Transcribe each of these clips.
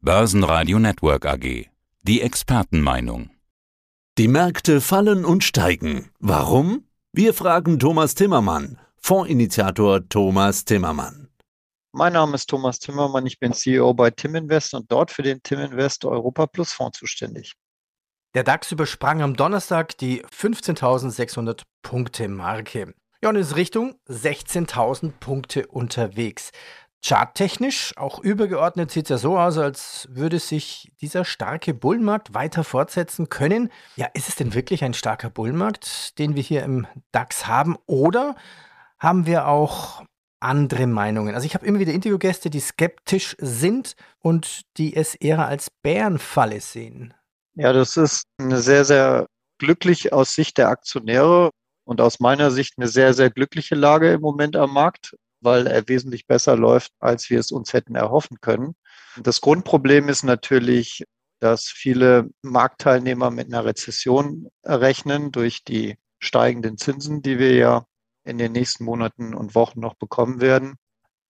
Börsenradio Network AG. Die Expertenmeinung. Die Märkte fallen und steigen. Warum? Wir fragen Thomas Timmermann, Fondsinitiator Thomas Timmermann. Mein Name ist Thomas Timmermann, ich bin CEO bei Timinvest und dort für den Timinvest Europa Plus Fonds zuständig. Der DAX übersprang am Donnerstag die 15.600 Punkte Marke. Ja, und ist Richtung 16.000 Punkte unterwegs. Charttechnisch, auch übergeordnet, sieht es ja so aus, als würde sich dieser starke Bullmarkt weiter fortsetzen können. Ja, ist es denn wirklich ein starker Bullmarkt, den wir hier im DAX haben? Oder haben wir auch andere Meinungen? Also ich habe immer wieder Interviewgäste, die skeptisch sind und die es eher als Bärenfalle sehen. Ja, das ist eine sehr, sehr glücklich aus Sicht der Aktionäre und aus meiner Sicht eine sehr, sehr glückliche Lage im Moment am Markt weil er wesentlich besser läuft, als wir es uns hätten erhoffen können. Das Grundproblem ist natürlich, dass viele Marktteilnehmer mit einer Rezession rechnen durch die steigenden Zinsen, die wir ja in den nächsten Monaten und Wochen noch bekommen werden.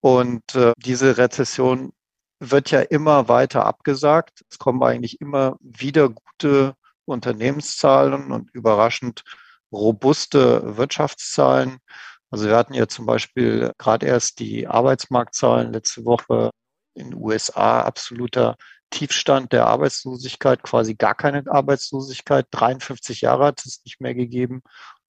Und äh, diese Rezession wird ja immer weiter abgesagt. Es kommen eigentlich immer wieder gute Unternehmenszahlen und überraschend robuste Wirtschaftszahlen. Also wir hatten ja zum Beispiel gerade erst die Arbeitsmarktzahlen letzte Woche in den USA, absoluter Tiefstand der Arbeitslosigkeit, quasi gar keine Arbeitslosigkeit. 53 Jahre hat es nicht mehr gegeben.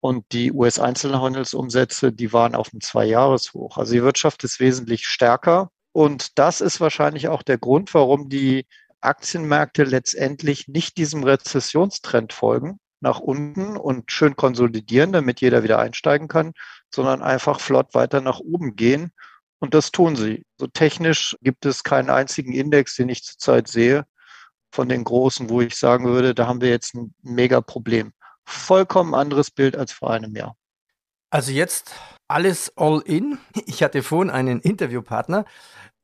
Und die US-Einzelhandelsumsätze, die waren auf einem Zwei-Jahres-Hoch. Also die Wirtschaft ist wesentlich stärker. Und das ist wahrscheinlich auch der Grund, warum die Aktienmärkte letztendlich nicht diesem Rezessionstrend folgen, nach unten und schön konsolidieren, damit jeder wieder einsteigen kann, sondern einfach flott weiter nach oben gehen. Und das tun sie. So technisch gibt es keinen einzigen Index, den ich zurzeit sehe, von den großen, wo ich sagen würde, da haben wir jetzt ein mega Problem. Vollkommen anderes Bild als vor einem Jahr. Also jetzt alles all in. Ich hatte vorhin einen Interviewpartner,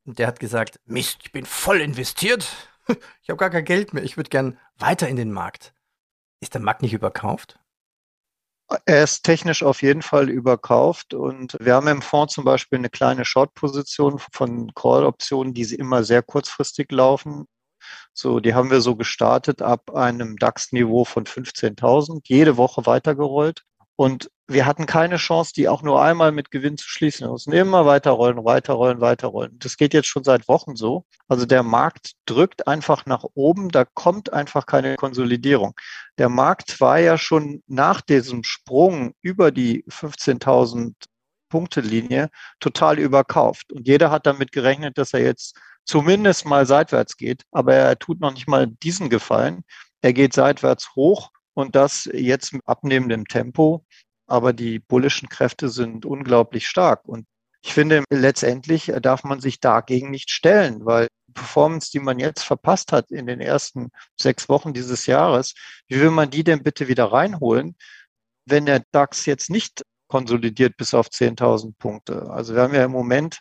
der hat gesagt, Mist, ich bin voll investiert. Ich habe gar kein Geld mehr. Ich würde gern weiter in den Markt. Ist der Markt nicht überkauft? Er ist technisch auf jeden Fall überkauft und wir haben im Fonds zum Beispiel eine kleine Short-Position von Call-Optionen, die immer sehr kurzfristig laufen. So, die haben wir so gestartet ab einem DAX-Niveau von 15.000, jede Woche weitergerollt. Und wir hatten keine Chance, die auch nur einmal mit Gewinn zu schließen. Wir mussten immer weiterrollen, weiterrollen, weiterrollen. Das geht jetzt schon seit Wochen so. Also der Markt drückt einfach nach oben, da kommt einfach keine Konsolidierung. Der Markt war ja schon nach diesem Sprung über die 15.000 Punkte Linie total überkauft. Und jeder hat damit gerechnet, dass er jetzt zumindest mal seitwärts geht. Aber er tut noch nicht mal diesen Gefallen. Er geht seitwärts hoch und das jetzt mit abnehmendem Tempo. Aber die bullischen Kräfte sind unglaublich stark. Und ich finde, letztendlich darf man sich dagegen nicht stellen, weil die Performance, die man jetzt verpasst hat in den ersten sechs Wochen dieses Jahres, wie will man die denn bitte wieder reinholen, wenn der DAX jetzt nicht konsolidiert bis auf 10.000 Punkte? Also wir haben ja im Moment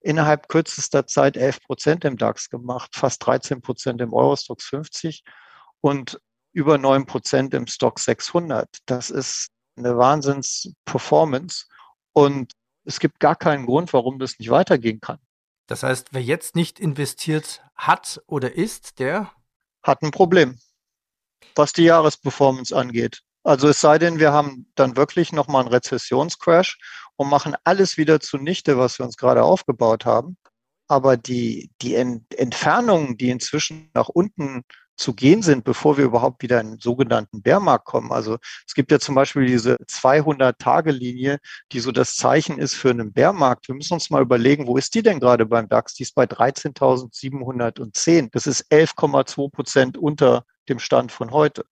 innerhalb kürzester Zeit 11 Prozent im DAX gemacht, fast 13 Prozent im Eurostox 50. Und über neun Prozent im Stock 600. Das ist eine Wahnsinns-Performance und es gibt gar keinen Grund, warum das nicht weitergehen kann. Das heißt, wer jetzt nicht investiert hat oder ist, der hat ein Problem, was die Jahresperformance angeht. Also es sei denn, wir haben dann wirklich nochmal einen Rezessionscrash und machen alles wieder zunichte, was wir uns gerade aufgebaut haben. Aber die, die Entfernungen, die inzwischen nach unten zu gehen sind, bevor wir überhaupt wieder in einen sogenannten Bärmarkt kommen. Also es gibt ja zum Beispiel diese 200-Tage-Linie, die so das Zeichen ist für einen Bärmarkt. Wir müssen uns mal überlegen, wo ist die denn gerade beim DAX? Die ist bei 13.710. Das ist 11,2 Prozent unter dem Stand von heute.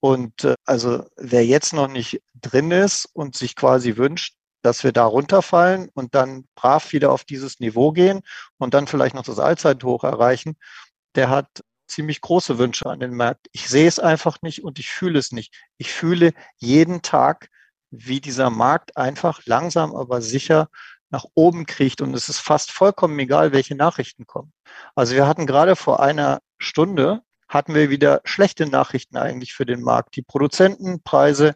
Und äh, also wer jetzt noch nicht drin ist und sich quasi wünscht, dass wir da runterfallen und dann brav wieder auf dieses Niveau gehen und dann vielleicht noch das Allzeithoch erreichen, der hat ziemlich große Wünsche an den Markt. Ich sehe es einfach nicht und ich fühle es nicht. Ich fühle jeden Tag, wie dieser Markt einfach langsam, aber sicher nach oben kriecht und es ist fast vollkommen egal, welche Nachrichten kommen. Also wir hatten gerade vor einer Stunde hatten wir wieder schlechte Nachrichten eigentlich für den Markt. Die Produzentenpreise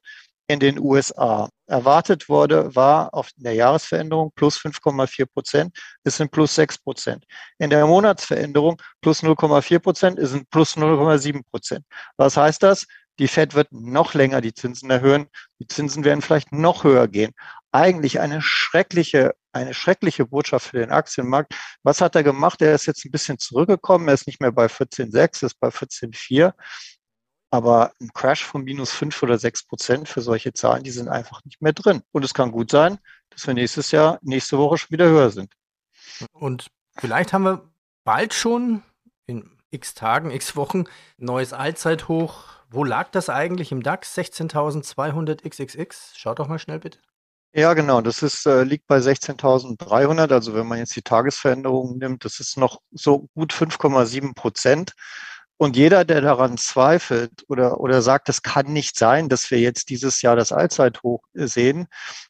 in den USA. Erwartet wurde, war auf der Jahresveränderung plus 5,4 Prozent, ist sind plus 6 Prozent. In der Monatsveränderung plus 0,4 Prozent, ist sind plus 0,7 Prozent. Was heißt das? Die Fed wird noch länger die Zinsen erhöhen. Die Zinsen werden vielleicht noch höher gehen. Eigentlich eine schreckliche, eine schreckliche Botschaft für den Aktienmarkt. Was hat er gemacht? Er ist jetzt ein bisschen zurückgekommen. Er ist nicht mehr bei 14,6, ist bei 14,4. Aber ein Crash von minus fünf oder sechs Prozent für solche Zahlen, die sind einfach nicht mehr drin. Und es kann gut sein, dass wir nächstes Jahr, nächste Woche schon wieder höher sind. Und vielleicht haben wir bald schon in x Tagen, x Wochen neues Allzeithoch. Wo lag das eigentlich im DAX? 16.200 XXX? Schaut doch mal schnell bitte. Ja, genau. Das ist, äh, liegt bei 16.300. Also wenn man jetzt die Tagesveränderungen nimmt, das ist noch so gut 5,7 Prozent. Und jeder, der daran zweifelt oder, oder sagt, es kann nicht sein, dass wir jetzt dieses Jahr das Allzeithoch sehen,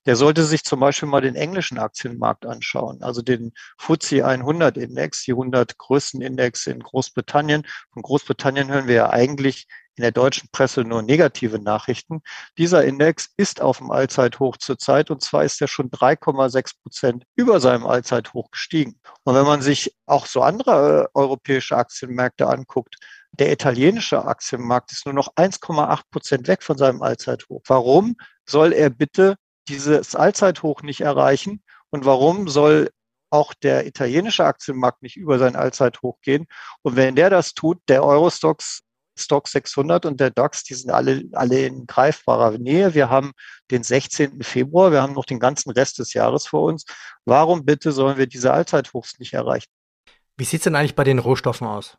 der sollte sich zum Beispiel mal den englischen Aktienmarkt anschauen, also den FTSE 100 Index, die 100 größten Index in Großbritannien. Von Großbritannien hören wir ja eigentlich in der deutschen Presse nur negative Nachrichten. Dieser Index ist auf dem Allzeithoch zurzeit und zwar ist er schon 3,6 Prozent über seinem Allzeithoch gestiegen. Und wenn man sich auch so andere äh, europäische Aktienmärkte anguckt, der italienische Aktienmarkt ist nur noch 1,8 Prozent weg von seinem Allzeithoch. Warum soll er bitte dieses Allzeithoch nicht erreichen? Und warum soll auch der italienische Aktienmarkt nicht über sein Allzeithoch gehen? Und wenn der das tut, der Eurostox Stock 600 und der DAX, die sind alle, alle in greifbarer Nähe. Wir haben den 16. Februar, wir haben noch den ganzen Rest des Jahres vor uns. Warum bitte sollen wir diese Allzeithochs nicht erreichen? Wie sieht es denn eigentlich bei den Rohstoffen aus?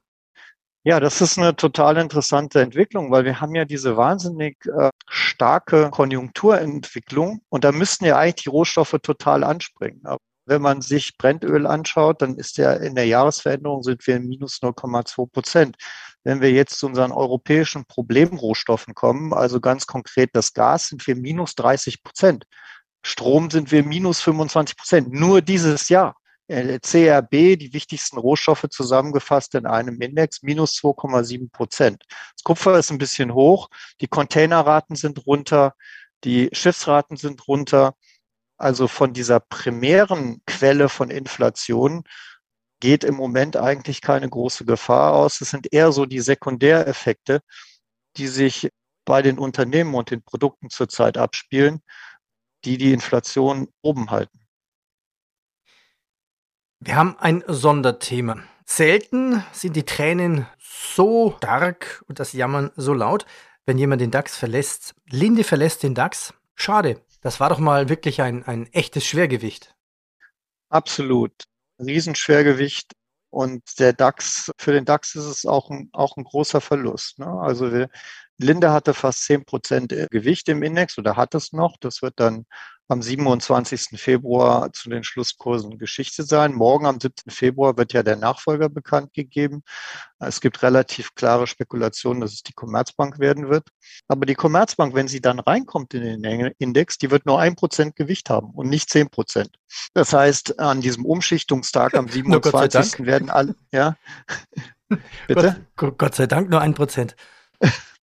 Ja, das ist eine total interessante Entwicklung, weil wir haben ja diese wahnsinnig äh, starke Konjunkturentwicklung und da müssten ja eigentlich die Rohstoffe total anspringen. Aber wenn man sich Brennöl anschaut, dann ist ja in der Jahresveränderung sind wir in minus 0,2 Prozent. Wenn wir jetzt zu unseren europäischen Problemrohstoffen kommen, also ganz konkret das Gas, sind wir minus 30 Prozent. Strom sind wir minus 25 Prozent. Nur dieses Jahr. Äh, CRB, die wichtigsten Rohstoffe zusammengefasst in einem Index, minus 2,7 Prozent. Das Kupfer ist ein bisschen hoch, die Containerraten sind runter, die Schiffsraten sind runter. Also von dieser primären Quelle von Inflation geht im Moment eigentlich keine große Gefahr aus. Es sind eher so die Sekundäreffekte, die sich bei den Unternehmen und den Produkten zurzeit abspielen, die die Inflation oben halten. Wir haben ein Sonderthema. Selten sind die Tränen so stark und das Jammern so laut, wenn jemand den DAX verlässt. Linde verlässt den DAX. Schade. Das war doch mal wirklich ein, ein echtes Schwergewicht. Absolut. Riesenschwergewicht. Und der DAX, für den DAX ist es auch ein, auch ein großer Verlust. Ne? Also wir, Linde hatte fast zehn Prozent Gewicht im Index oder hat es noch. Das wird dann am 27. Februar zu den Schlusskursen Geschichte sein. Morgen am 7. Februar wird ja der Nachfolger bekannt gegeben. Es gibt relativ klare Spekulationen, dass es die Commerzbank werden wird. Aber die Commerzbank, wenn sie dann reinkommt in den Index, die wird nur ein Prozent Gewicht haben und nicht zehn Prozent. Das heißt, an diesem Umschichtungstag am 27. werden alle, ja. Bitte? Gott, Gott sei Dank nur ein Prozent.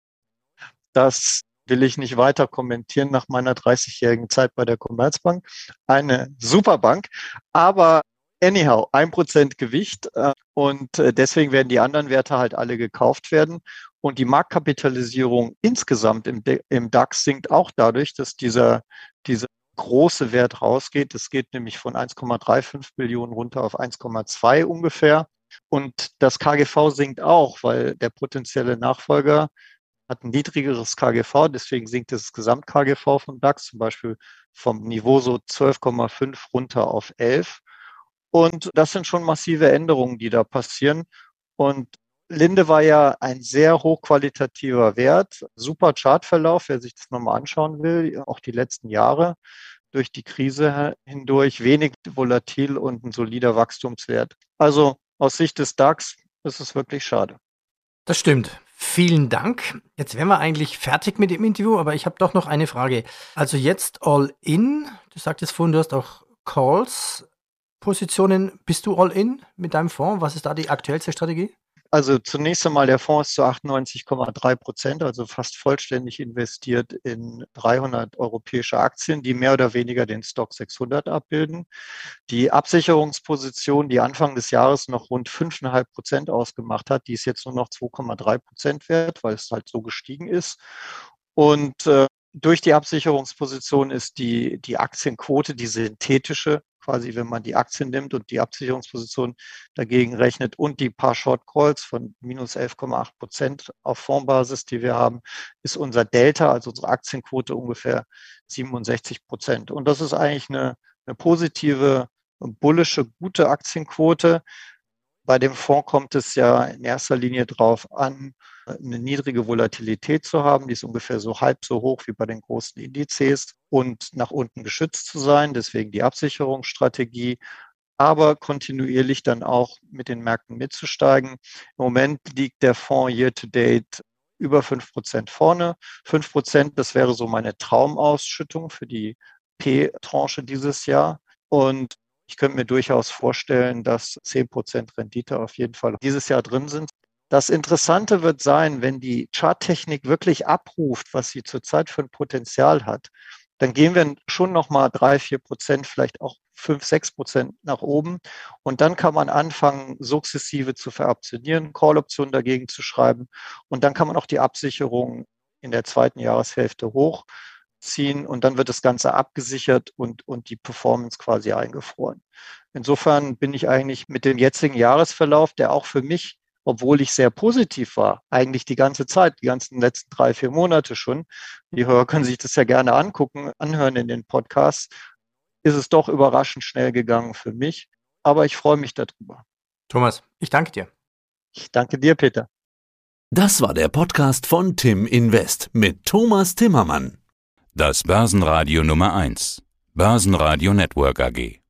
Das will ich nicht weiter kommentieren nach meiner 30-jährigen Zeit bei der Commerzbank. Eine super Bank, aber anyhow, ein Prozent Gewicht äh, und äh, deswegen werden die anderen Werte halt alle gekauft werden. Und die Marktkapitalisierung insgesamt im, im DAX sinkt auch dadurch, dass dieser, dieser große Wert rausgeht. Es geht nämlich von 1,35 Billionen runter auf 1,2 ungefähr. Und das KGV sinkt auch, weil der potenzielle Nachfolger hat ein niedrigeres KGV, deswegen sinkt das Gesamt-KGV vom DAX zum Beispiel vom Niveau so 12,5 runter auf 11. Und das sind schon massive Änderungen, die da passieren. Und Linde war ja ein sehr hochqualitativer Wert, super Chartverlauf, wer sich das nochmal anschauen will, auch die letzten Jahre durch die Krise hindurch wenig volatil und ein solider Wachstumswert. Also aus Sicht des DAX ist es wirklich schade. Das stimmt. Vielen Dank. Jetzt wären wir eigentlich fertig mit dem Interview, aber ich habe doch noch eine Frage. Also jetzt all in. Du sagtest vorhin, du hast auch Calls. Positionen. Bist du all in mit deinem Fonds? Was ist da die aktuellste Strategie? Also zunächst einmal der Fonds ist zu 98,3 Prozent, also fast vollständig investiert in 300 europäische Aktien, die mehr oder weniger den Stock 600 abbilden. Die Absicherungsposition, die Anfang des Jahres noch rund 5,5 Prozent ausgemacht hat, die ist jetzt nur noch 2,3 Prozent wert, weil es halt so gestiegen ist. Und äh, durch die Absicherungsposition ist die, die Aktienquote, die synthetische, quasi wenn man die Aktien nimmt und die Absicherungsposition dagegen rechnet und die paar Short Calls von minus 11,8 Prozent auf Fondbasis, die wir haben, ist unser Delta, also unsere Aktienquote ungefähr 67 Prozent. Und das ist eigentlich eine, eine positive, bullische, gute Aktienquote. Bei dem Fonds kommt es ja in erster Linie darauf an, eine niedrige Volatilität zu haben, die ist ungefähr so halb so hoch wie bei den großen Indizes und nach unten geschützt zu sein, deswegen die Absicherungsstrategie, aber kontinuierlich dann auch mit den Märkten mitzusteigen. Im Moment liegt der Fonds year to date über fünf Prozent vorne. Fünf Prozent, das wäre so meine Traumausschüttung für die P-Tranche dieses Jahr. Und ich könnte mir durchaus vorstellen, dass 10% Rendite auf jeden Fall dieses Jahr drin sind. Das Interessante wird sein, wenn die Charttechnik wirklich abruft, was sie zurzeit für ein Potenzial hat, dann gehen wir schon noch mal drei, vier Prozent, vielleicht auch fünf, sechs Prozent nach oben. Und dann kann man anfangen, sukzessive zu veroptionieren, Call-Optionen dagegen zu schreiben. Und dann kann man auch die Absicherung in der zweiten Jahreshälfte hoch ziehen und dann wird das Ganze abgesichert und, und die Performance quasi eingefroren. Insofern bin ich eigentlich mit dem jetzigen Jahresverlauf, der auch für mich, obwohl ich sehr positiv war, eigentlich die ganze Zeit, die ganzen letzten drei, vier Monate schon, die Hörer können sich das ja gerne angucken, anhören in den Podcasts, ist es doch überraschend schnell gegangen für mich. Aber ich freue mich darüber. Thomas, ich danke dir. Ich danke dir, Peter. Das war der Podcast von Tim Invest mit Thomas Timmermann. Das Börsenradio Nummer 1. Börsenradio Network AG.